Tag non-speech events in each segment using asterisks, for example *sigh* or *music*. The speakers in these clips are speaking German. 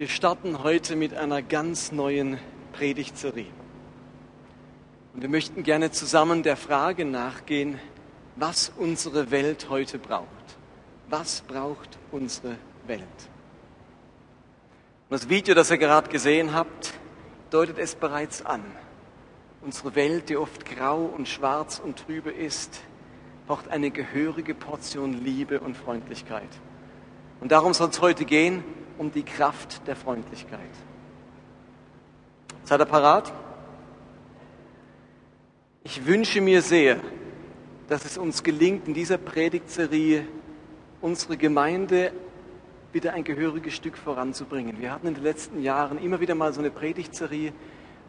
Wir starten heute mit einer ganz neuen Predigtserie. Und wir möchten gerne zusammen der Frage nachgehen, was unsere Welt heute braucht. Was braucht unsere Welt? Und das Video, das ihr gerade gesehen habt, deutet es bereits an. Unsere Welt, die oft grau und schwarz und trübe ist, braucht eine gehörige Portion Liebe und Freundlichkeit. Und darum soll es heute gehen, um die Kraft der Freundlichkeit. Seid ihr parat? Ich wünsche mir sehr, dass es uns gelingt, in dieser Predigtserie unsere Gemeinde wieder ein gehöriges Stück voranzubringen. Wir hatten in den letzten Jahren immer wieder mal so eine Predigtserie,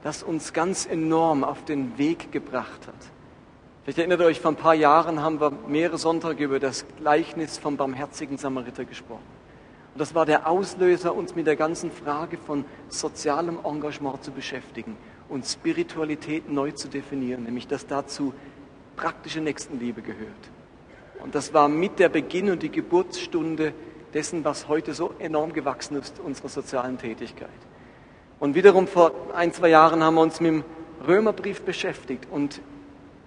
das uns ganz enorm auf den Weg gebracht hat. Vielleicht erinnert ihr euch, vor ein paar Jahren haben wir mehrere Sonntage über das Gleichnis vom barmherzigen Samariter gesprochen. Und das war der Auslöser, uns mit der ganzen Frage von sozialem Engagement zu beschäftigen und Spiritualität neu zu definieren, nämlich dass dazu praktische Nächstenliebe gehört. Und das war mit der Beginn und die Geburtsstunde dessen, was heute so enorm gewachsen ist, unserer sozialen Tätigkeit. Und wiederum vor ein, zwei Jahren haben wir uns mit dem Römerbrief beschäftigt und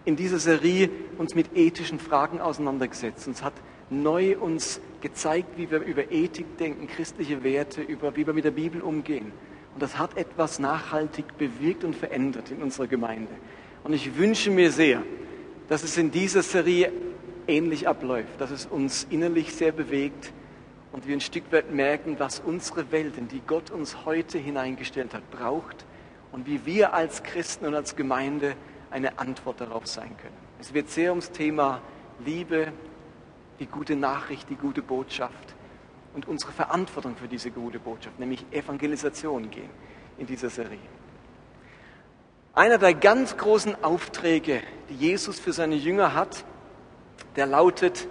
in dieser Serie uns mit ethischen Fragen auseinandergesetzt. Und es hat neu uns gezeigt, wie wir über Ethik denken, christliche Werte, über wie wir mit der Bibel umgehen. Und das hat etwas nachhaltig bewirkt und verändert in unserer Gemeinde. Und ich wünsche mir sehr, dass es in dieser Serie ähnlich abläuft, dass es uns innerlich sehr bewegt und wir ein Stück weit merken, was unsere Welt, in die Gott uns heute hineingestellt hat, braucht und wie wir als Christen und als Gemeinde eine Antwort darauf sein können. Es wird sehr ums Thema Liebe, die gute Nachricht, die gute Botschaft und unsere Verantwortung für diese gute Botschaft, nämlich Evangelisation gehen in dieser Serie. Einer der ganz großen Aufträge, die Jesus für seine Jünger hat, der lautet,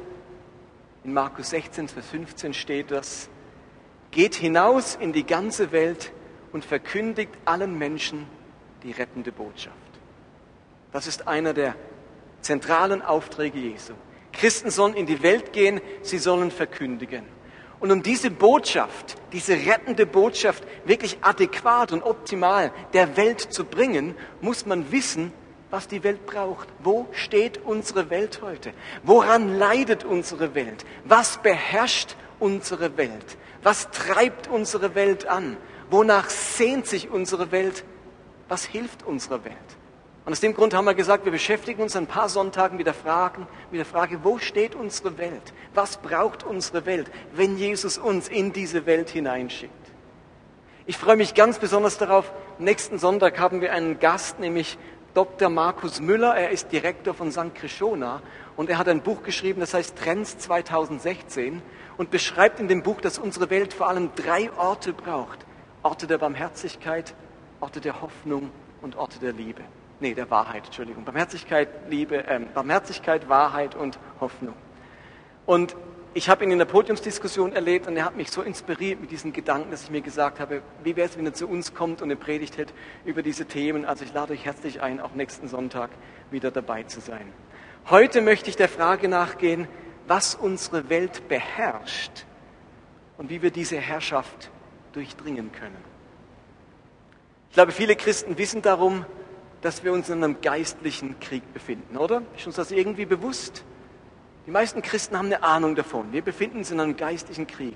in Markus 16, Vers 15 steht das, geht hinaus in die ganze Welt und verkündigt allen Menschen die rettende Botschaft. Das ist einer der zentralen Aufträge Jesu. Christen sollen in die Welt gehen, sie sollen verkündigen. Und um diese Botschaft, diese rettende Botschaft wirklich adäquat und optimal der Welt zu bringen, muss man wissen, was die Welt braucht. Wo steht unsere Welt heute? Woran leidet unsere Welt? Was beherrscht unsere Welt? Was treibt unsere Welt an? Wonach sehnt sich unsere Welt? Was hilft unserer Welt? Und aus dem Grund haben wir gesagt, wir beschäftigen uns ein paar Sonntagen mit der, Frage, mit der Frage, wo steht unsere Welt? Was braucht unsere Welt, wenn Jesus uns in diese Welt hineinschickt? Ich freue mich ganz besonders darauf. Nächsten Sonntag haben wir einen Gast, nämlich Dr. Markus Müller. Er ist Direktor von St. Krishona und er hat ein Buch geschrieben, das heißt Trends 2016 und beschreibt in dem Buch, dass unsere Welt vor allem drei Orte braucht. Orte der Barmherzigkeit, Orte der Hoffnung und Orte der Liebe nee, der Wahrheit, Entschuldigung. Barmherzigkeit, Liebe, äh, Barmherzigkeit, Wahrheit und Hoffnung. Und ich habe ihn in der Podiumsdiskussion erlebt und er hat mich so inspiriert mit diesen Gedanken, dass ich mir gesagt habe, wie wäre es, wenn er zu uns kommt und eine Predigt hätte über diese Themen. Also ich lade euch herzlich ein, auch nächsten Sonntag wieder dabei zu sein. Heute möchte ich der Frage nachgehen, was unsere Welt beherrscht und wie wir diese Herrschaft durchdringen können. Ich glaube, viele Christen wissen darum, dass wir uns in einem geistlichen Krieg befinden, oder? Ist uns das irgendwie bewusst? Die meisten Christen haben eine Ahnung davon. Wir befinden uns in einem geistlichen Krieg.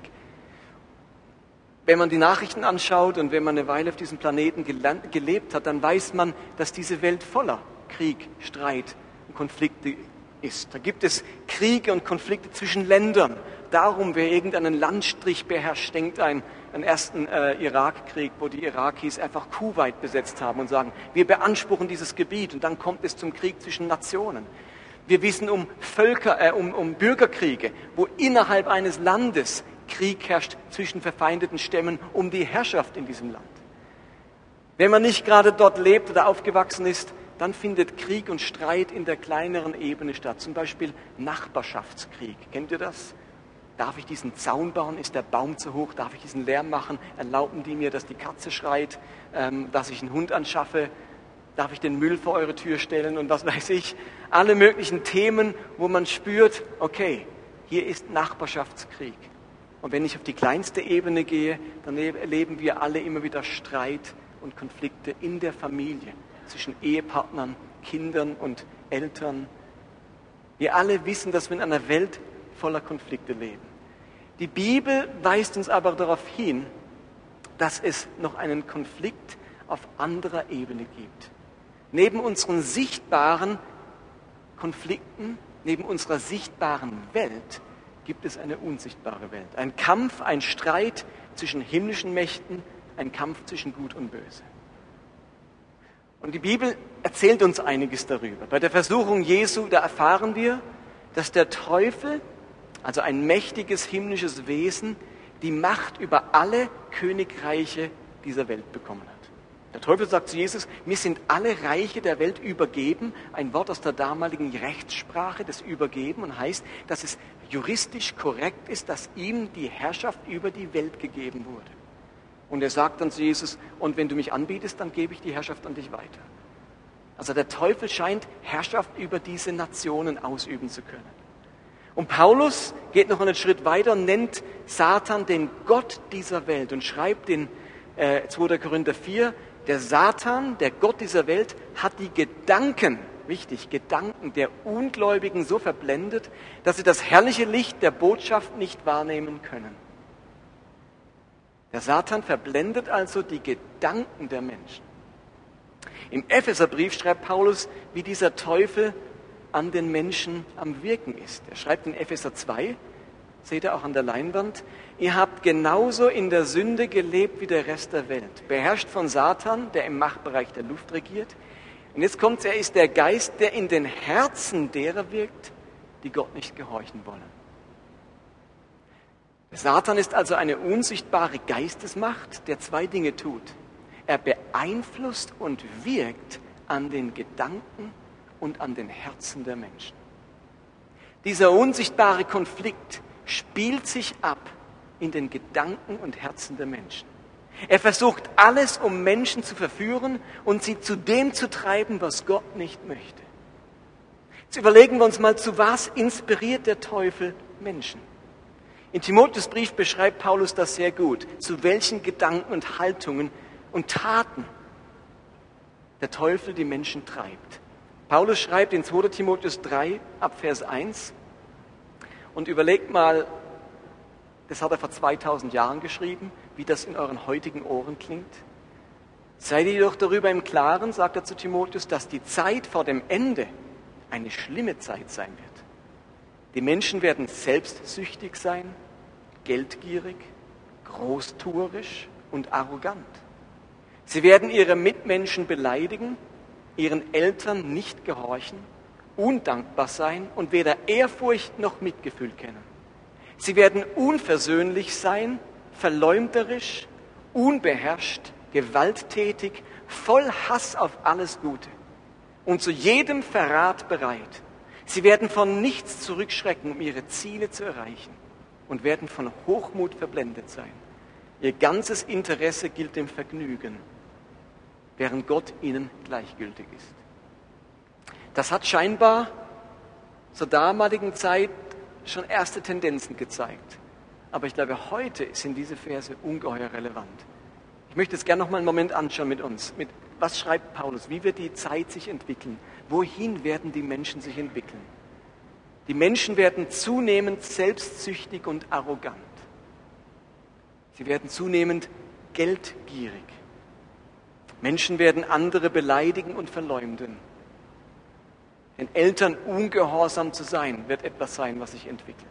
Wenn man die Nachrichten anschaut und wenn man eine Weile auf diesem Planeten gelebt hat, dann weiß man, dass diese Welt voller Krieg, Streit und Konflikte ist. Da gibt es Kriege und Konflikte zwischen Ländern. Darum, wer irgendeinen Landstrich beherrscht, denkt ein einen ersten äh, Irakkrieg, wo die Irakis einfach Kuwait besetzt haben und sagen, wir beanspruchen dieses Gebiet und dann kommt es zum Krieg zwischen Nationen. Wir wissen um Völker, äh, um, um Bürgerkriege, wo innerhalb eines Landes Krieg herrscht zwischen verfeindeten Stämmen um die Herrschaft in diesem Land. Wenn man nicht gerade dort lebt oder aufgewachsen ist, dann findet Krieg und Streit in der kleineren Ebene statt. Zum Beispiel Nachbarschaftskrieg. Kennt ihr das? Darf ich diesen Zaun bauen? Ist der Baum zu hoch? Darf ich diesen Lärm machen? Erlauben die mir, dass die Katze schreit? Ähm, dass ich einen Hund anschaffe? Darf ich den Müll vor eure Tür stellen? Und was weiß ich? Alle möglichen Themen, wo man spürt, okay, hier ist Nachbarschaftskrieg. Und wenn ich auf die kleinste Ebene gehe, dann erleben wir alle immer wieder Streit und Konflikte in der Familie zwischen Ehepartnern, Kindern und Eltern. Wir alle wissen, dass wir in einer Welt voller Konflikte leben. Die Bibel weist uns aber darauf hin, dass es noch einen Konflikt auf anderer Ebene gibt. Neben unseren sichtbaren Konflikten, neben unserer sichtbaren Welt, gibt es eine unsichtbare Welt. Ein Kampf, ein Streit zwischen himmlischen Mächten, ein Kampf zwischen Gut und Böse. Und die Bibel erzählt uns einiges darüber. Bei der Versuchung Jesu, da erfahren wir, dass der Teufel, also ein mächtiges himmlisches Wesen, die Macht über alle Königreiche dieser Welt bekommen hat. Der Teufel sagt zu Jesus, mir sind alle Reiche der Welt übergeben. Ein Wort aus der damaligen Rechtssprache, das Übergeben und heißt, dass es juristisch korrekt ist, dass ihm die Herrschaft über die Welt gegeben wurde. Und er sagt dann zu Jesus, und wenn du mich anbietest, dann gebe ich die Herrschaft an dich weiter. Also der Teufel scheint Herrschaft über diese Nationen ausüben zu können. Und Paulus geht noch einen Schritt weiter und nennt Satan den Gott dieser Welt und schreibt in äh, 2. Korinther 4, der Satan, der Gott dieser Welt, hat die Gedanken, wichtig, Gedanken der Ungläubigen so verblendet, dass sie das herrliche Licht der Botschaft nicht wahrnehmen können. Der Satan verblendet also die Gedanken der Menschen. Im Epheserbrief schreibt Paulus, wie dieser Teufel an den Menschen am Wirken ist. Er schreibt in Epheser 2, seht ihr auch an der Leinwand, ihr habt genauso in der Sünde gelebt wie der Rest der Welt, beherrscht von Satan, der im Machtbereich der Luft regiert. Und jetzt kommt er ist der Geist, der in den Herzen derer wirkt, die Gott nicht gehorchen wollen. Satan ist also eine unsichtbare Geistesmacht, der zwei Dinge tut. Er beeinflusst und wirkt an den Gedanken und an den Herzen der Menschen. Dieser unsichtbare Konflikt spielt sich ab in den Gedanken und Herzen der Menschen. Er versucht alles, um Menschen zu verführen und sie zu dem zu treiben, was Gott nicht möchte. Jetzt überlegen wir uns mal, zu was inspiriert der Teufel Menschen? In Timotheus Brief beschreibt Paulus das sehr gut, zu welchen Gedanken und Haltungen und Taten der Teufel die Menschen treibt. Paulus schreibt in 2 Timotheus 3 ab Vers 1 und überlegt mal, das hat er vor 2000 Jahren geschrieben, wie das in euren heutigen Ohren klingt. Seid ihr jedoch darüber im Klaren, sagt er zu Timotheus, dass die Zeit vor dem Ende eine schlimme Zeit sein wird. Die Menschen werden selbstsüchtig sein, geldgierig, großtuerisch und arrogant. Sie werden ihre Mitmenschen beleidigen, ihren Eltern nicht gehorchen, undankbar sein und weder Ehrfurcht noch Mitgefühl kennen. Sie werden unversöhnlich sein, verleumderisch, unbeherrscht, gewalttätig, voll Hass auf alles Gute und zu jedem Verrat bereit. Sie werden von nichts zurückschrecken, um ihre Ziele zu erreichen und werden von Hochmut verblendet sein. Ihr ganzes Interesse gilt dem Vergnügen, während Gott ihnen gleichgültig ist. Das hat scheinbar zur damaligen Zeit schon erste Tendenzen gezeigt. Aber ich glaube, heute sind diese Verse ungeheuer relevant. Ich möchte es gerne noch mal einen Moment anschauen mit uns. Mit, was schreibt Paulus? Wie wird die Zeit sich entwickeln? Wohin werden die Menschen sich entwickeln? Die Menschen werden zunehmend selbstsüchtig und arrogant. Sie werden zunehmend geldgierig. Menschen werden andere beleidigen und verleumden. Den Eltern ungehorsam zu sein, wird etwas sein, was sich entwickelt.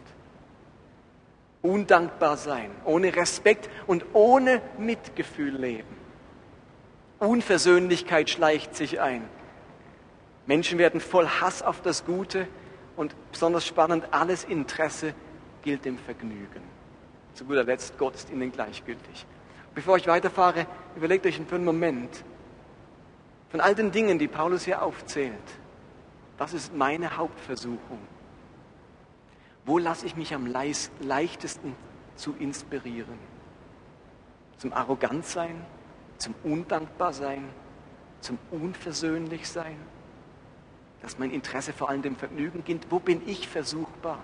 Undankbar sein, ohne Respekt und ohne Mitgefühl leben. Unversöhnlichkeit schleicht sich ein. Menschen werden voll Hass auf das Gute und besonders spannend, alles Interesse gilt dem Vergnügen. Zu guter Letzt, Gott ist ihnen gleichgültig. Bevor ich weiterfahre, überlegt euch für einen Moment, von all den Dingen, die Paulus hier aufzählt, was ist meine Hauptversuchung? Wo lasse ich mich am leichtesten zu inspirieren? Zum Arrogantsein, zum Undankbarsein, zum Unversöhnlichsein? Dass mein Interesse vor allem dem Vergnügen gilt. Wo bin ich versuchbar?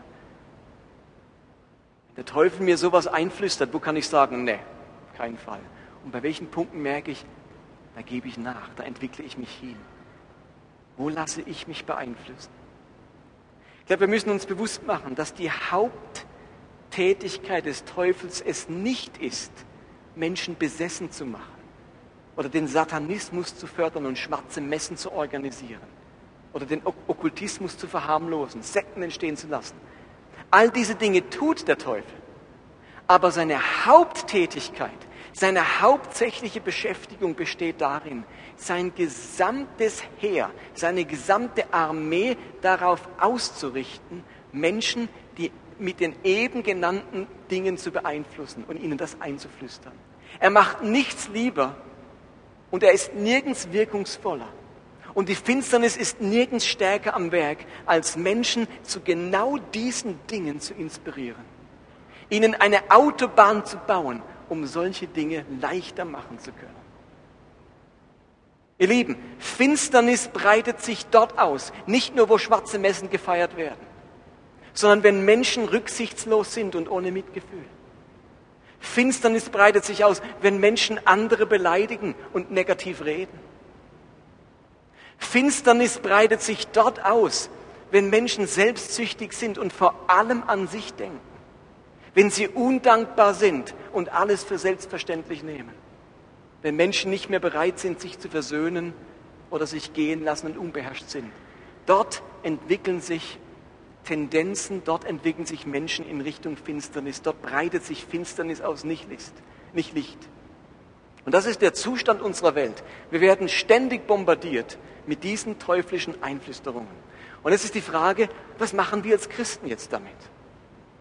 Wenn der Teufel mir sowas einflüstert, wo kann ich sagen, nee, keinen Fall. Und bei welchen Punkten merke ich, da gebe ich nach, da entwickle ich mich hin. Wo lasse ich mich beeinflussen? Ich glaube, wir müssen uns bewusst machen, dass die Haupttätigkeit des Teufels es nicht ist, Menschen besessen zu machen oder den Satanismus zu fördern und schwarze Messen zu organisieren oder den Okkultismus zu verharmlosen, Sekten entstehen zu lassen. All diese Dinge tut der Teufel. Aber seine Haupttätigkeit, seine hauptsächliche Beschäftigung besteht darin, sein gesamtes Heer, seine gesamte Armee darauf auszurichten, Menschen, die mit den eben genannten Dingen zu beeinflussen und ihnen das einzuflüstern. Er macht nichts lieber und er ist nirgends wirkungsvoller. Und die Finsternis ist nirgends stärker am Werk, als Menschen zu genau diesen Dingen zu inspirieren. Ihnen eine Autobahn zu bauen, um solche Dinge leichter machen zu können. Ihr Lieben, Finsternis breitet sich dort aus, nicht nur wo schwarze Messen gefeiert werden, sondern wenn Menschen rücksichtslos sind und ohne Mitgefühl. Finsternis breitet sich aus, wenn Menschen andere beleidigen und negativ reden. Finsternis breitet sich dort aus, wenn Menschen selbstsüchtig sind und vor allem an sich denken. Wenn sie undankbar sind und alles für selbstverständlich nehmen. Wenn Menschen nicht mehr bereit sind, sich zu versöhnen oder sich gehen lassen und unbeherrscht sind. Dort entwickeln sich Tendenzen, dort entwickeln sich Menschen in Richtung Finsternis, dort breitet sich Finsternis aus, nicht Licht. Nicht Licht. Und das ist der Zustand unserer Welt. Wir werden ständig bombardiert mit diesen teuflischen Einflüsterungen. Und jetzt ist die Frage, was machen wir als Christen jetzt damit?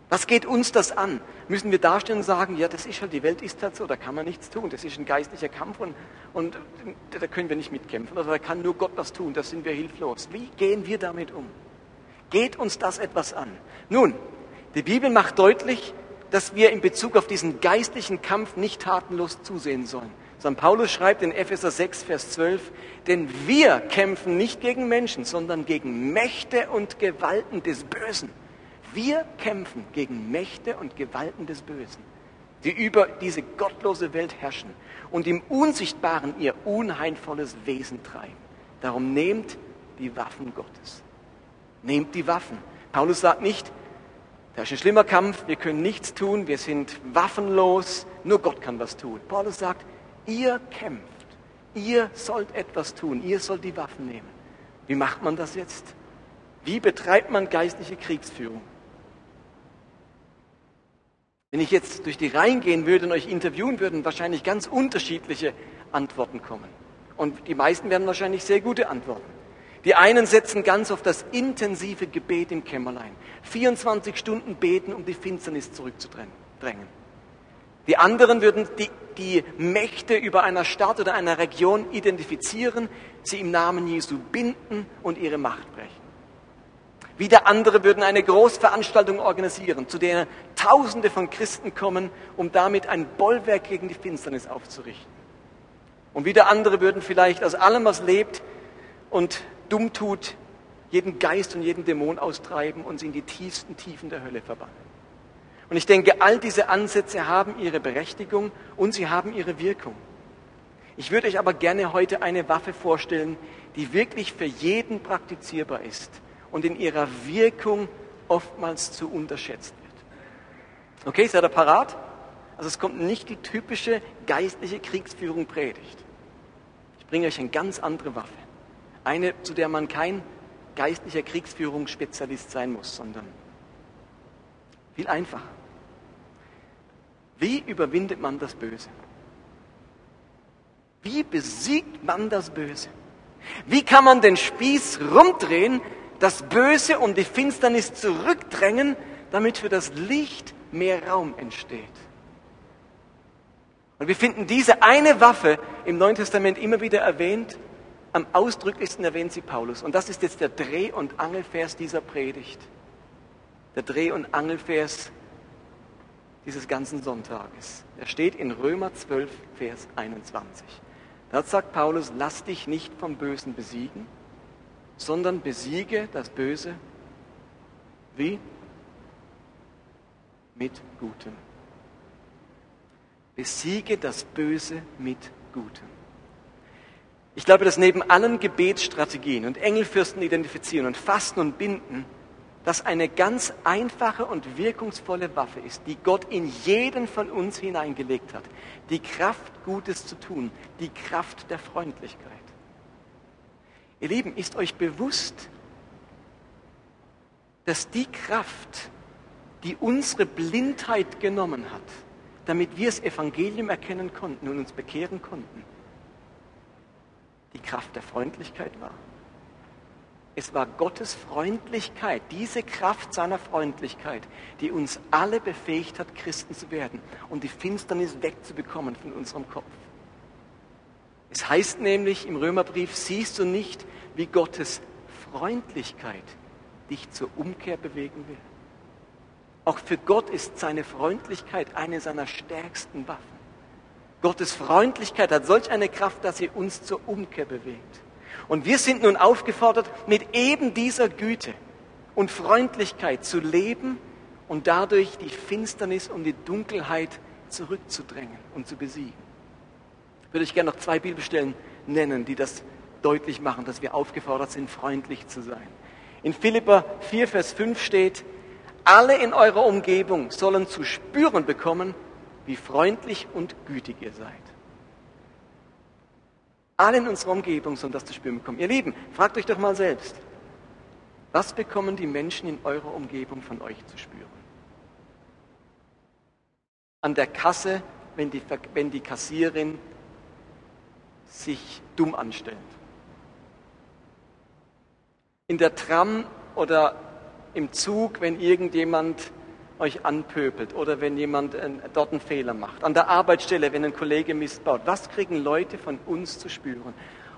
Was geht uns das an? Müssen wir dastehen und sagen, ja, das ist halt, die Welt ist halt so, da kann man nichts tun, das ist ein geistlicher Kampf und, und da können wir nicht mitkämpfen oder da kann nur Gott was tun, da sind wir hilflos. Wie gehen wir damit um? Geht uns das etwas an? Nun, die Bibel macht deutlich, dass wir in Bezug auf diesen geistlichen Kampf nicht tatenlos zusehen sollen. St. Paulus schreibt in Epheser 6, Vers 12, denn wir kämpfen nicht gegen Menschen, sondern gegen Mächte und Gewalten des Bösen. Wir kämpfen gegen Mächte und Gewalten des Bösen, die über diese gottlose Welt herrschen und im Unsichtbaren ihr unheilvolles Wesen treiben. Darum nehmt die Waffen Gottes. Nehmt die Waffen. Paulus sagt nicht, da ist ein schlimmer Kampf, wir können nichts tun, wir sind waffenlos, nur Gott kann was tun. Paulus sagt, ihr kämpft, ihr sollt etwas tun, ihr sollt die Waffen nehmen. Wie macht man das jetzt? Wie betreibt man geistliche Kriegsführung? Wenn ich jetzt durch die Reihen gehen würde und euch interviewen würden, wahrscheinlich ganz unterschiedliche Antworten kommen. Und die meisten werden wahrscheinlich sehr gute Antworten. Die einen setzen ganz auf das intensive Gebet im Kämmerlein. 24 Stunden beten, um die Finsternis zurückzudrängen. Die anderen würden die, die Mächte über einer Stadt oder einer Region identifizieren, sie im Namen Jesu binden und ihre Macht brechen. Wieder andere würden eine Großveranstaltung organisieren, zu der Tausende von Christen kommen, um damit ein Bollwerk gegen die Finsternis aufzurichten. Und wieder andere würden vielleicht aus allem, was lebt und dumm tut, jeden Geist und jeden Dämon austreiben und sie in die tiefsten Tiefen der Hölle verbannen. Und ich denke, all diese Ansätze haben ihre Berechtigung und sie haben ihre Wirkung. Ich würde euch aber gerne heute eine Waffe vorstellen, die wirklich für jeden praktizierbar ist und in ihrer Wirkung oftmals zu unterschätzt wird. Okay, seid ihr parat? Also es kommt nicht die typische geistliche Kriegsführung predigt. Ich bringe euch eine ganz andere Waffe. Eine, zu der man kein geistlicher Kriegsführungsspezialist sein muss, sondern viel einfacher. Wie überwindet man das Böse? Wie besiegt man das Böse? Wie kann man den Spieß rumdrehen, das Böse und die Finsternis zurückdrängen, damit für das Licht mehr Raum entsteht? Und wir finden diese eine Waffe im Neuen Testament immer wieder erwähnt am ausdrücklichsten erwähnt sie Paulus. Und das ist jetzt der Dreh- und Angelvers dieser Predigt. Der Dreh- und Angelvers dieses ganzen Sonntages. Er steht in Römer 12, Vers 21. Dort sagt Paulus, lass dich nicht vom Bösen besiegen, sondern besiege das Böse wie? mit Gutem. Besiege das Böse mit Gutem. Ich glaube, dass neben allen Gebetsstrategien und Engelfürsten identifizieren und Fasten und Binden, das eine ganz einfache und wirkungsvolle Waffe ist, die Gott in jeden von uns hineingelegt hat. Die Kraft, Gutes zu tun, die Kraft der Freundlichkeit. Ihr Lieben, ist euch bewusst, dass die Kraft, die unsere Blindheit genommen hat, damit wir das Evangelium erkennen konnten und uns bekehren konnten, die Kraft der Freundlichkeit war. Es war Gottes Freundlichkeit, diese Kraft seiner Freundlichkeit, die uns alle befähigt hat, Christen zu werden und die Finsternis wegzubekommen von unserem Kopf. Es heißt nämlich im Römerbrief, siehst du nicht, wie Gottes Freundlichkeit dich zur Umkehr bewegen will. Auch für Gott ist seine Freundlichkeit eine seiner stärksten Waffen. Gottes Freundlichkeit hat solch eine Kraft, dass sie uns zur Umkehr bewegt. Und wir sind nun aufgefordert, mit eben dieser Güte und Freundlichkeit zu leben und dadurch die Finsternis und die Dunkelheit zurückzudrängen und zu besiegen. Ich würde euch gerne noch zwei Bibelstellen nennen, die das deutlich machen, dass wir aufgefordert sind, freundlich zu sein. In Philippa 4, Vers 5 steht, alle in eurer Umgebung sollen zu spüren bekommen, wie freundlich und gütig ihr seid. Alle in unserer Umgebung sollen das zu spüren bekommen. Ihr Lieben, fragt euch doch mal selbst, was bekommen die Menschen in eurer Umgebung von euch zu spüren? An der Kasse, wenn die, wenn die Kassierin sich dumm anstellt. In der Tram oder im Zug, wenn irgendjemand euch anpöbelt oder wenn jemand äh, dort einen Fehler macht. An der Arbeitsstelle, wenn ein Kollege missbaut. Was kriegen Leute von uns zu spüren?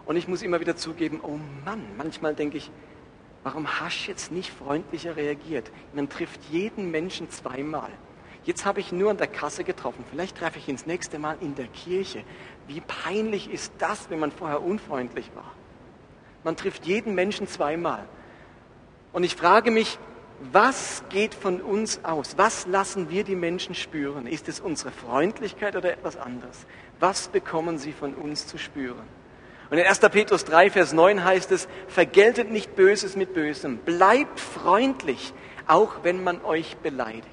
Und ich muss immer wieder zugeben, oh Mann, manchmal denke ich, warum hast du jetzt nicht freundlicher reagiert? Man trifft jeden Menschen zweimal. Jetzt habe ich nur an der Kasse getroffen. Vielleicht treffe ich ihn das nächste Mal in der Kirche. Wie peinlich ist das, wenn man vorher unfreundlich war? Man trifft jeden Menschen zweimal. Und ich frage mich, was geht von uns aus? Was lassen wir die Menschen spüren? Ist es unsere Freundlichkeit oder etwas anderes? Was bekommen sie von uns zu spüren? Und in 1. Petrus 3, Vers 9 heißt es, vergeltet nicht Böses mit Bösem, bleibt freundlich, auch wenn man euch beleidigt.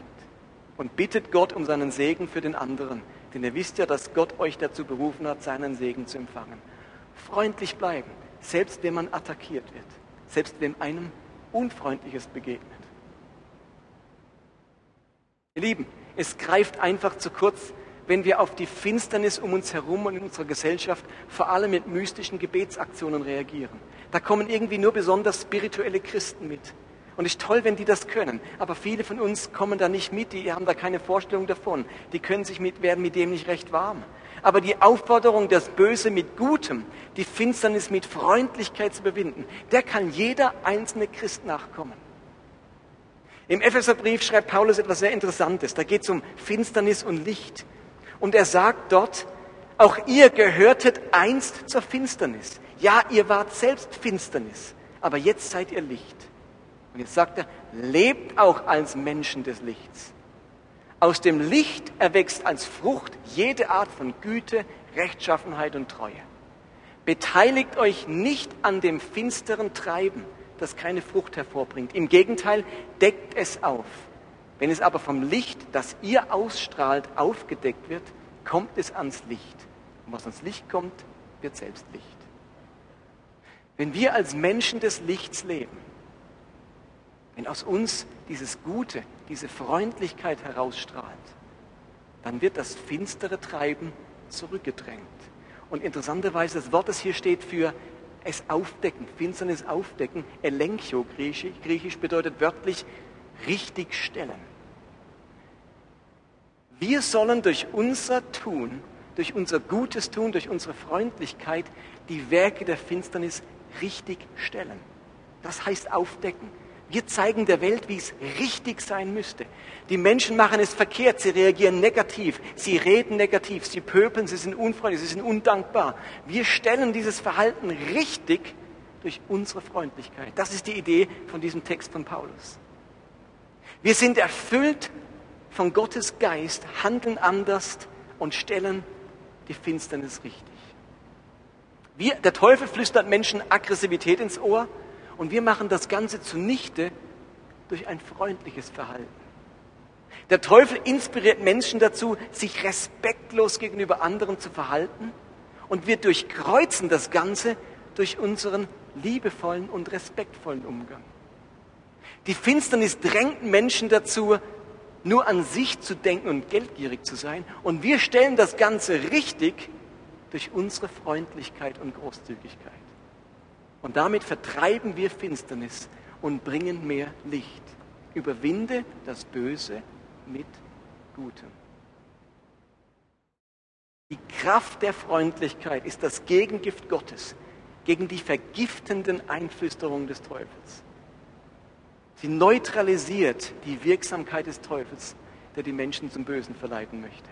Und bittet Gott um seinen Segen für den anderen, denn ihr wisst ja, dass Gott euch dazu berufen hat, seinen Segen zu empfangen. Freundlich bleiben, selbst wenn man attackiert wird, selbst wenn einem Unfreundliches begegnet. Ihr Lieben, es greift einfach zu kurz, wenn wir auf die Finsternis um uns herum und in unserer Gesellschaft vor allem mit mystischen Gebetsaktionen reagieren. Da kommen irgendwie nur besonders spirituelle Christen mit. Und ist toll, wenn die das können. Aber viele von uns kommen da nicht mit, die haben da keine Vorstellung davon. Die können sich mit, werden mit dem nicht recht warm. Aber die Aufforderung, das Böse mit Gutem, die Finsternis mit Freundlichkeit zu überwinden, der kann jeder einzelne Christ nachkommen. Im Epheserbrief schreibt Paulus etwas sehr Interessantes. Da geht es um Finsternis und Licht. Und er sagt dort, auch ihr gehörtet einst zur Finsternis. Ja, ihr wart selbst Finsternis, aber jetzt seid ihr Licht. Und jetzt sagt er, lebt auch als Menschen des Lichts. Aus dem Licht erwächst als Frucht jede Art von Güte, Rechtschaffenheit und Treue. Beteiligt euch nicht an dem finsteren Treiben, das keine Frucht hervorbringt. Im Gegenteil, deckt es auf. Wenn es aber vom Licht, das ihr ausstrahlt, aufgedeckt wird, kommt es ans Licht. Und was ans Licht kommt, wird selbst Licht. Wenn wir als Menschen des Lichts leben, wenn aus uns dieses Gute, diese Freundlichkeit herausstrahlt, dann wird das finstere Treiben zurückgedrängt. Und interessanterweise, das Wort, das hier steht für es aufdecken, Finsternis aufdecken. Elenchio, griechisch, griechisch bedeutet wörtlich richtig stellen. Wir sollen durch unser Tun, durch unser gutes Tun, durch unsere Freundlichkeit die Werke der Finsternis richtig stellen. Das heißt aufdecken. Wir zeigen der Welt, wie es richtig sein müsste. Die Menschen machen es verkehrt, sie reagieren negativ, sie reden negativ, sie pöpeln, sie sind unfreundlich, sie sind undankbar. Wir stellen dieses Verhalten richtig durch unsere Freundlichkeit. Das ist die Idee von diesem Text von Paulus. Wir sind erfüllt von Gottes Geist handeln anders und stellen die Finsternis richtig. Wir, der Teufel flüstert Menschen Aggressivität ins Ohr und wir machen das Ganze zunichte durch ein freundliches Verhalten. Der Teufel inspiriert Menschen dazu, sich respektlos gegenüber anderen zu verhalten und wir durchkreuzen das Ganze durch unseren liebevollen und respektvollen Umgang. Die Finsternis drängt Menschen dazu, nur an sich zu denken und geldgierig zu sein. Und wir stellen das Ganze richtig durch unsere Freundlichkeit und Großzügigkeit. Und damit vertreiben wir Finsternis und bringen mehr Licht. Überwinde das Böse mit Gutem. Die Kraft der Freundlichkeit ist das Gegengift Gottes gegen die vergiftenden Einflüsterungen des Teufels. Sie neutralisiert die Wirksamkeit des Teufels, der die Menschen zum Bösen verleiten möchte.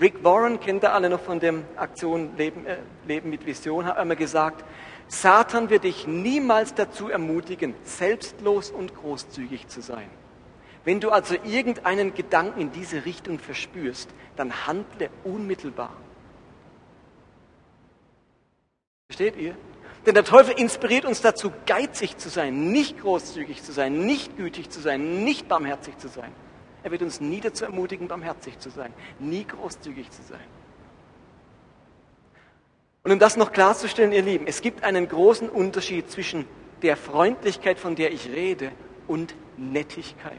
Rick Warren, kennt ihr alle noch von der Aktion Leben, äh, Leben mit Vision, hat einmal gesagt, Satan wird dich niemals dazu ermutigen, selbstlos und großzügig zu sein. Wenn du also irgendeinen Gedanken in diese Richtung verspürst, dann handle unmittelbar. Versteht ihr? Denn der Teufel inspiriert uns dazu, geizig zu sein, nicht großzügig zu sein, nicht gütig zu sein, nicht barmherzig zu sein. Er wird uns nie dazu ermutigen, barmherzig zu sein, nie großzügig zu sein. Und um das noch klarzustellen, ihr Lieben, es gibt einen großen Unterschied zwischen der Freundlichkeit, von der ich rede, und Nettigkeit.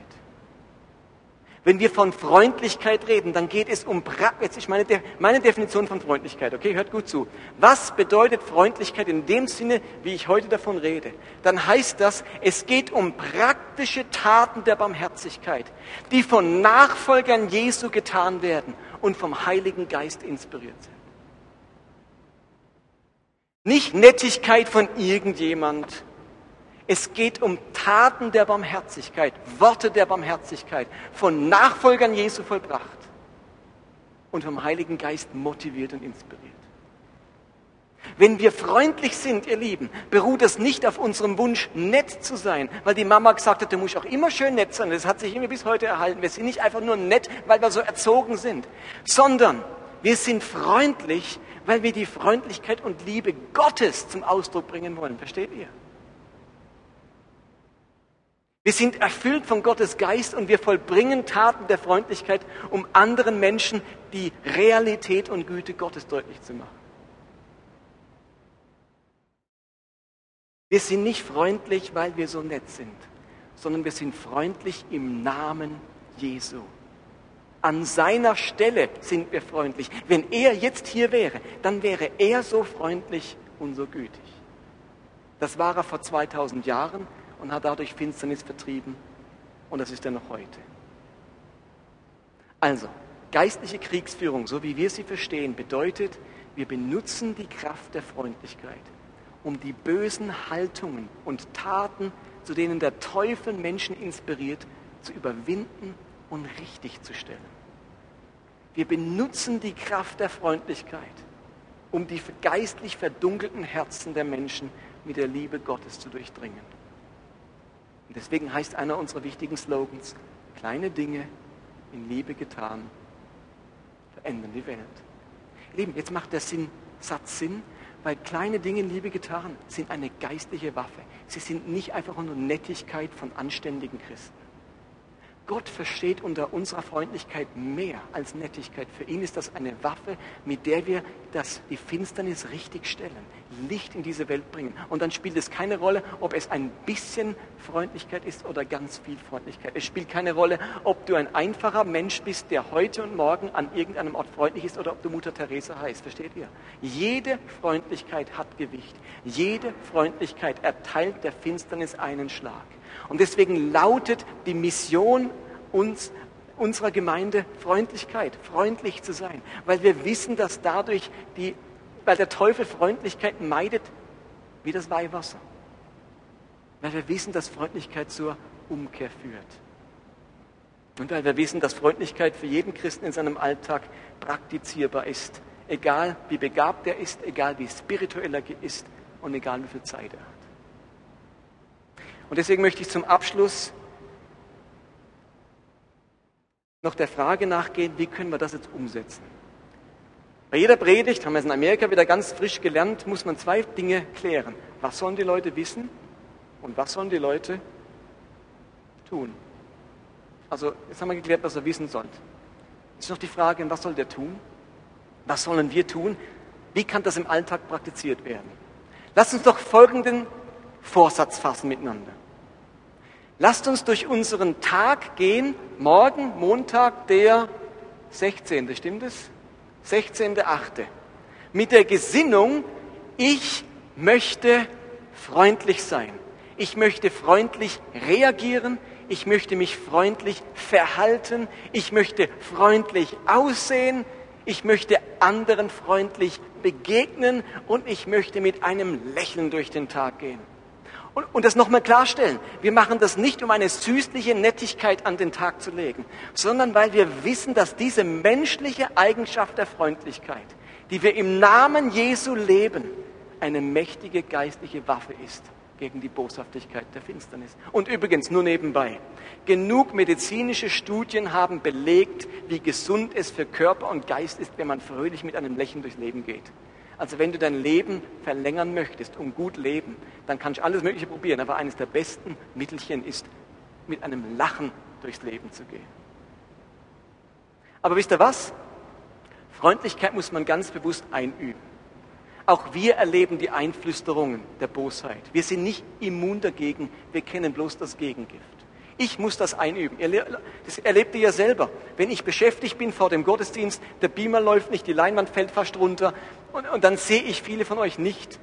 Wenn wir von Freundlichkeit reden, dann geht es um, jetzt ist meine, meine Definition von Freundlichkeit, okay, hört gut zu. Was bedeutet Freundlichkeit in dem Sinne, wie ich heute davon rede? Dann heißt das, es geht um praktische Taten der Barmherzigkeit, die von Nachfolgern Jesu getan werden und vom Heiligen Geist inspiriert sind. Nicht Nettigkeit von irgendjemand, es geht um Taten der Barmherzigkeit, Worte der Barmherzigkeit, von Nachfolgern Jesu vollbracht und vom Heiligen Geist motiviert und inspiriert. Wenn wir freundlich sind, ihr Lieben, beruht es nicht auf unserem Wunsch, nett zu sein, weil die Mama gesagt hat, du musst auch immer schön nett sein. Das hat sich immer bis heute erhalten. Wir sind nicht einfach nur nett, weil wir so erzogen sind, sondern wir sind freundlich, weil wir die Freundlichkeit und Liebe Gottes zum Ausdruck bringen wollen. Versteht ihr? Wir sind erfüllt von Gottes Geist und wir vollbringen Taten der Freundlichkeit, um anderen Menschen die Realität und Güte Gottes deutlich zu machen. Wir sind nicht freundlich, weil wir so nett sind, sondern wir sind freundlich im Namen Jesu. An seiner Stelle sind wir freundlich. Wenn er jetzt hier wäre, dann wäre er so freundlich und so gütig. Das war er vor 2000 Jahren und hat dadurch Finsternis vertrieben. Und das ist er noch heute. Also, geistliche Kriegsführung, so wie wir sie verstehen, bedeutet, wir benutzen die Kraft der Freundlichkeit, um die bösen Haltungen und Taten, zu denen der Teufel Menschen inspiriert, zu überwinden und richtig zu stellen. Wir benutzen die Kraft der Freundlichkeit, um die geistlich verdunkelten Herzen der Menschen mit der Liebe Gottes zu durchdringen. Und deswegen heißt einer unserer wichtigen Slogans, kleine Dinge in Liebe getan, verändern die Welt. Lieben, jetzt macht der Sinn, Satz Sinn, weil kleine Dinge in Liebe getan sind eine geistliche Waffe. Sie sind nicht einfach nur Nettigkeit von anständigen Christen. Gott versteht unter unserer Freundlichkeit mehr als Nettigkeit. Für ihn ist das eine Waffe, mit der wir das, die Finsternis richtig stellen, Licht in diese Welt bringen. Und dann spielt es keine Rolle, ob es ein bisschen Freundlichkeit ist oder ganz viel Freundlichkeit. Es spielt keine Rolle, ob du ein einfacher Mensch bist, der heute und morgen an irgendeinem Ort freundlich ist oder ob du Mutter Teresa heißt. Versteht ihr? Jede Freundlichkeit hat Gewicht. Jede Freundlichkeit erteilt der Finsternis einen Schlag. Und deswegen lautet die Mission uns, unserer Gemeinde Freundlichkeit, freundlich zu sein, weil wir wissen, dass dadurch die, weil der Teufel Freundlichkeit meidet wie das Weihwasser. Weil wir wissen, dass Freundlichkeit zur Umkehr führt. Und weil wir wissen, dass Freundlichkeit für jeden Christen in seinem Alltag praktizierbar ist. Egal wie begabt er ist, egal wie spirituell er ist und egal wie viel Zeit er hat. Und deswegen möchte ich zum Abschluss noch der Frage nachgehen, wie können wir das jetzt umsetzen? Bei jeder Predigt, haben wir es in Amerika wieder ganz frisch gelernt, muss man zwei Dinge klären. Was sollen die Leute wissen und was sollen die Leute tun? Also jetzt haben wir geklärt, was er wissen sollte. Jetzt ist noch die Frage, was soll der tun? Was sollen wir tun? Wie kann das im Alltag praktiziert werden? Lasst uns doch folgenden Vorsatz fassen miteinander. Lasst uns durch unseren Tag gehen, morgen, Montag, der 16. Stimmt es? 16.8. Mit der Gesinnung, ich möchte freundlich sein. Ich möchte freundlich reagieren. Ich möchte mich freundlich verhalten. Ich möchte freundlich aussehen. Ich möchte anderen freundlich begegnen und ich möchte mit einem Lächeln durch den Tag gehen. Und, und das nochmal klarstellen. Wir machen das nicht, um eine süßliche Nettigkeit an den Tag zu legen, sondern weil wir wissen, dass diese menschliche Eigenschaft der Freundlichkeit, die wir im Namen Jesu leben, eine mächtige geistliche Waffe ist gegen die Boshaftigkeit der Finsternis. Und übrigens, nur nebenbei, genug medizinische Studien haben belegt, wie gesund es für Körper und Geist ist, wenn man fröhlich mit einem Lächeln durchs Leben geht. Also wenn du dein Leben verlängern möchtest, um gut leben, dann kannst du alles Mögliche probieren. Aber eines der besten Mittelchen ist, mit einem Lachen durchs Leben zu gehen. Aber wisst ihr was? Freundlichkeit muss man ganz bewusst einüben. Auch wir erleben die Einflüsterungen der Bosheit. Wir sind nicht immun dagegen, wir kennen bloß das Gegengift. Ich muss das einüben. Das erlebt ihr ja selber. Wenn ich beschäftigt bin vor dem Gottesdienst, der Beamer läuft nicht, die Leinwand fällt fast runter und, und dann sehe ich viele von euch nicht.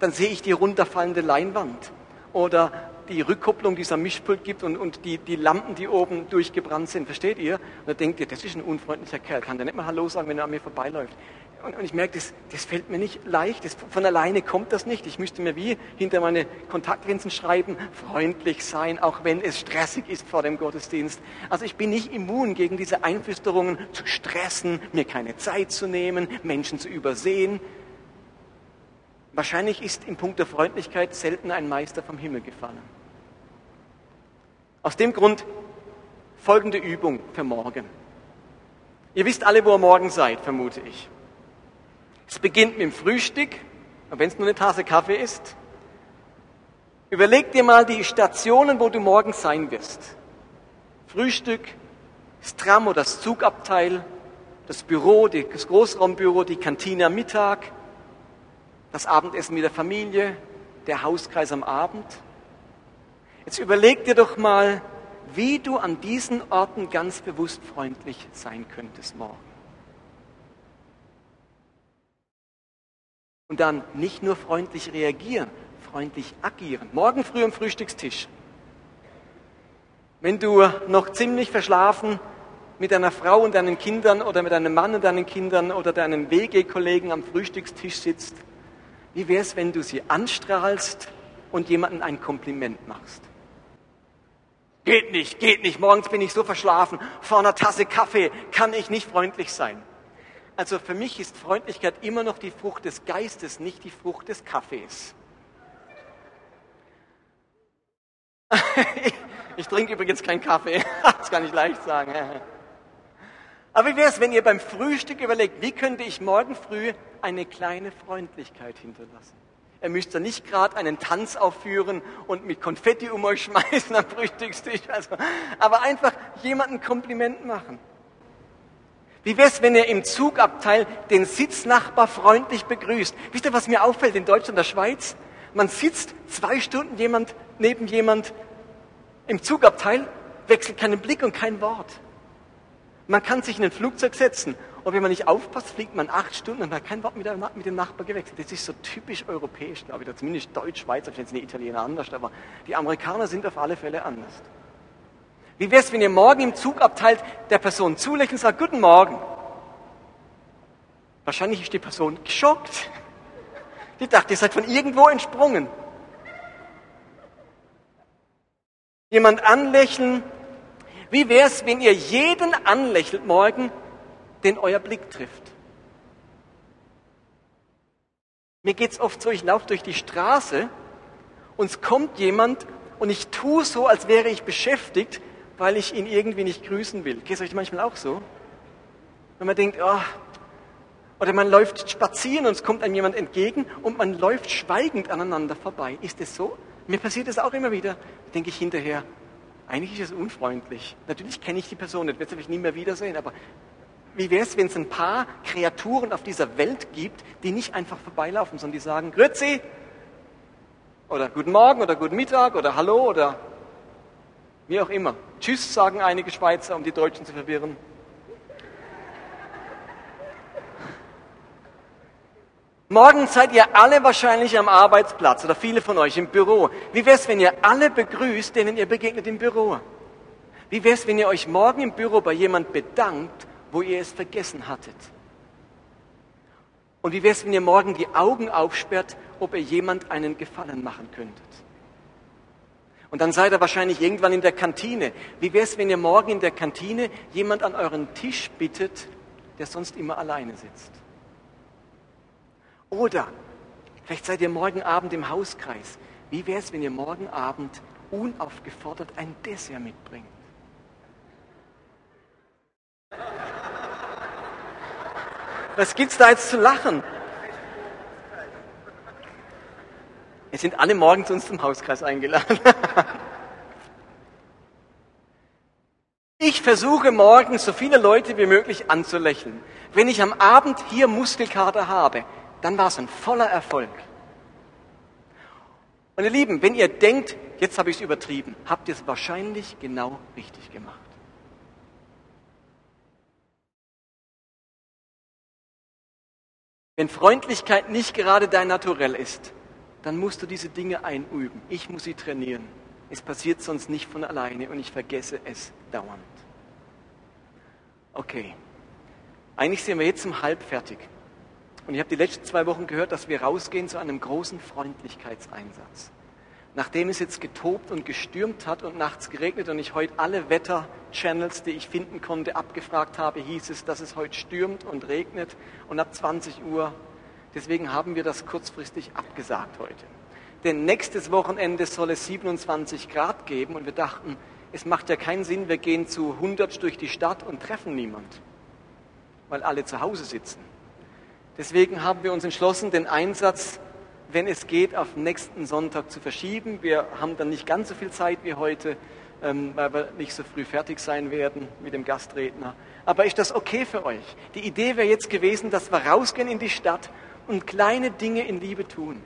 Dann sehe ich die runterfallende Leinwand oder die Rückkopplung dieser Mischpult gibt und, und die, die Lampen, die oben durchgebrannt sind. Versteht ihr? Und da denkt ihr, das ist ein unfreundlicher Kerl. Kann der nicht mal Hallo sagen, wenn er an mir vorbeiläuft? Und, und ich merke, das, das fällt mir nicht leicht. Das, von alleine kommt das nicht. Ich müsste mir wie hinter meine Kontaktlinsen schreiben, freundlich sein, auch wenn es stressig ist vor dem Gottesdienst. Also ich bin nicht immun gegen diese Einflüsterungen zu stressen, mir keine Zeit zu nehmen, Menschen zu übersehen. Wahrscheinlich ist im Punkt der Freundlichkeit selten ein Meister vom Himmel gefallen. Aus dem Grund folgende Übung für morgen. Ihr wisst alle, wo ihr morgen seid, vermute ich. Es beginnt mit dem Frühstück, wenn es nur eine Tasse Kaffee ist. Überleg dir mal die Stationen, wo du morgen sein wirst. Frühstück, das Tram oder das Zugabteil, das Büro, das Großraumbüro, die Kantine am Mittag, das Abendessen mit der Familie, der Hauskreis am Abend. Jetzt überleg dir doch mal, wie du an diesen Orten ganz bewusst freundlich sein könntest morgen. Und dann nicht nur freundlich reagieren, freundlich agieren. Morgen früh am Frühstückstisch. Wenn du noch ziemlich verschlafen mit deiner Frau und deinen Kindern oder mit deinem Mann und deinen Kindern oder deinen WG-Kollegen am Frühstückstisch sitzt, wie wäre es, wenn du sie anstrahlst und jemandem ein Kompliment machst? Geht nicht, geht nicht, morgens bin ich so verschlafen, vor einer Tasse Kaffee kann ich nicht freundlich sein. Also für mich ist Freundlichkeit immer noch die Frucht des Geistes, nicht die Frucht des Kaffees. ich, *laughs* ich trinke übrigens keinen Kaffee, *laughs* das kann ich leicht sagen. Aber wie wäre es, wenn ihr beim Frühstück überlegt, wie könnte ich morgen früh eine kleine Freundlichkeit hinterlassen? Ihr müsst ja nicht gerade einen Tanz aufführen und mit Konfetti um euch *laughs* schmeißen am Frühstückstisch, also, aber einfach jemanden Kompliment machen. Wie wäre es, wenn ihr im Zugabteil den Sitznachbar freundlich begrüßt? Wisst ihr, was mir auffällt in Deutschland und der Schweiz? Man sitzt zwei Stunden jemand, neben jemand im Zugabteil, wechselt keinen Blick und kein Wort. Man kann sich in ein Flugzeug setzen und wenn man nicht aufpasst, fliegt man acht Stunden und hat kein Wort mit, dem Nachbar gewechselt. Das ist so typisch europäisch, glaube ich, zumindest deutsch, Schweizer, vielleicht sind die Italiener anders, aber die Amerikaner sind auf alle Fälle anders. Wie wäre es, wenn ihr morgen im Zug abteilt, der Person zulächelt und sagt, guten Morgen. Wahrscheinlich ist die Person geschockt. Die dachte, ihr seid von irgendwo entsprungen. Jemand anlächeln, wie wäre es, wenn ihr jeden anlächelt morgen, den euer Blick trifft? Mir geht es oft so, ich laufe durch die Straße und es kommt jemand und ich tue so, als wäre ich beschäftigt weil ich ihn irgendwie nicht grüßen will. Geht es euch manchmal auch so? Wenn man denkt, oh, oder man läuft spazieren und es kommt einem jemand entgegen und man läuft schweigend aneinander vorbei. Ist es so? Mir passiert das auch immer wieder. Denke ich hinterher, eigentlich ist es unfreundlich. Natürlich kenne ich die Person nicht, werde ich nie mehr wiedersehen, aber wie wäre es, wenn es ein paar Kreaturen auf dieser Welt gibt, die nicht einfach vorbeilaufen, sondern die sagen, Grüezi oder Guten Morgen oder Guten Mittag oder Hallo oder wie auch immer. Tschüss sagen einige Schweizer, um die Deutschen zu verwirren. Morgen seid ihr alle wahrscheinlich am Arbeitsplatz oder viele von euch im Büro. Wie wäre es, wenn ihr alle begrüßt, denen ihr begegnet im Büro? Wie wäre es, wenn ihr euch morgen im Büro bei jemand bedankt, wo ihr es vergessen hattet? Und wie wäre es, wenn ihr morgen die Augen aufsperrt, ob ihr jemand einen Gefallen machen könntet? Und dann seid ihr wahrscheinlich irgendwann in der Kantine. Wie wäre es, wenn ihr morgen in der Kantine jemand an euren Tisch bittet, der sonst immer alleine sitzt? Oder vielleicht seid ihr morgen Abend im Hauskreis. Wie wäre es, wenn ihr morgen Abend unaufgefordert ein Dessert mitbringt? Was gibt's da jetzt zu lachen? Wir sind alle morgen zu uns zum Hauskreis eingeladen. *laughs* Ich versuche morgens so viele Leute wie möglich anzulächeln. Wenn ich am Abend hier Muskelkater habe, dann war es ein voller Erfolg. Und ihr Lieben, wenn ihr denkt, jetzt habe ich es übertrieben, habt ihr es wahrscheinlich genau richtig gemacht. Wenn Freundlichkeit nicht gerade dein Naturell ist, dann musst du diese Dinge einüben. Ich muss sie trainieren. Es passiert sonst nicht von alleine und ich vergesse es dauernd. Okay. Eigentlich sind wir jetzt um halb fertig. Und ich habe die letzten zwei Wochen gehört, dass wir rausgehen zu einem großen Freundlichkeitseinsatz. Nachdem es jetzt getobt und gestürmt hat und nachts geregnet und ich heute alle Wetter-Channels, die ich finden konnte, abgefragt habe, hieß es, dass es heute stürmt und regnet und ab 20 Uhr. Deswegen haben wir das kurzfristig abgesagt heute. Denn nächstes Wochenende soll es 27 Grad geben und wir dachten, es macht ja keinen Sinn, wir gehen zu 100 durch die Stadt und treffen niemand, weil alle zu Hause sitzen. Deswegen haben wir uns entschlossen, den Einsatz, wenn es geht, auf nächsten Sonntag zu verschieben. Wir haben dann nicht ganz so viel Zeit wie heute, ähm, weil wir nicht so früh fertig sein werden mit dem Gastredner. Aber ist das okay für euch? Die Idee wäre jetzt gewesen, dass wir rausgehen in die Stadt und kleine Dinge in Liebe tun.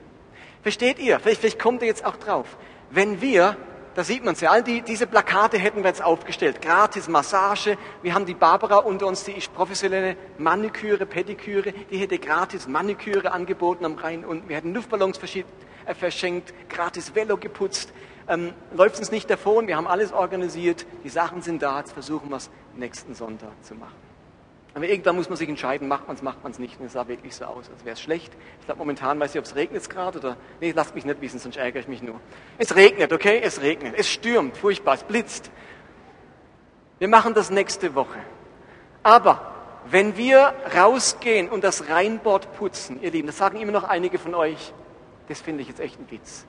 Versteht ihr? Vielleicht, vielleicht kommt ihr jetzt auch drauf. Wenn wir da sieht man es ja. All die, diese Plakate hätten wir jetzt aufgestellt. Gratis Massage. Wir haben die Barbara unter uns, die ist professionelle Maniküre, Pediküre. Die hätte gratis Maniküre angeboten am Rhein. Und wir hätten Luftballons äh, verschenkt, gratis Velo geputzt. Ähm, läuft uns nicht davon. Wir haben alles organisiert. Die Sachen sind da. Jetzt versuchen wir es nächsten Sonntag zu machen. Aber irgendwann muss man sich entscheiden, macht man es, macht man es nicht. Und es sah wirklich so aus, als wäre es schlecht. Ich glaube, momentan weiß ich, ob es regnet gerade oder... Nee, lasst mich nicht wissen, sonst ärgere ich mich nur. Es regnet, okay? Es regnet. Es stürmt, furchtbar, es blitzt. Wir machen das nächste Woche. Aber wenn wir rausgehen und das Rheinbord putzen, ihr Lieben, das sagen immer noch einige von euch, das finde ich jetzt echt ein Witz.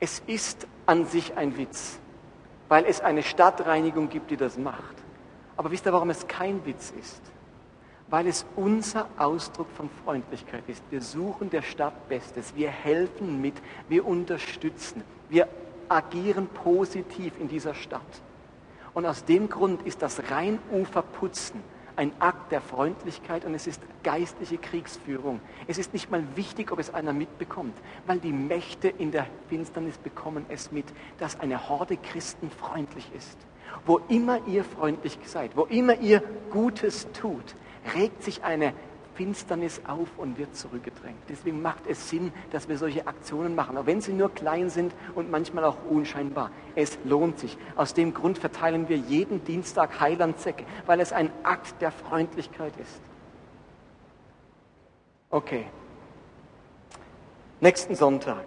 Es ist an sich ein Witz, weil es eine Stadtreinigung gibt, die das macht. Aber wisst ihr, warum es kein Witz ist? Weil es unser Ausdruck von Freundlichkeit ist. Wir suchen der Stadt Bestes, wir helfen mit, wir unterstützen, wir agieren positiv in dieser Stadt. Und aus dem Grund ist das Rheinuferputzen ein Akt der Freundlichkeit und es ist geistliche Kriegsführung. Es ist nicht mal wichtig, ob es einer mitbekommt, weil die Mächte in der Finsternis bekommen es mit, dass eine Horde Christen freundlich ist. Wo immer ihr freundlich seid, wo immer ihr Gutes tut, regt sich eine Finsternis auf und wird zurückgedrängt. Deswegen macht es Sinn, dass wir solche Aktionen machen, auch wenn sie nur klein sind und manchmal auch unscheinbar. Es lohnt sich. Aus dem Grund verteilen wir jeden Dienstag Heilandsäcke, weil es ein Akt der Freundlichkeit ist. Okay. Nächsten Sonntag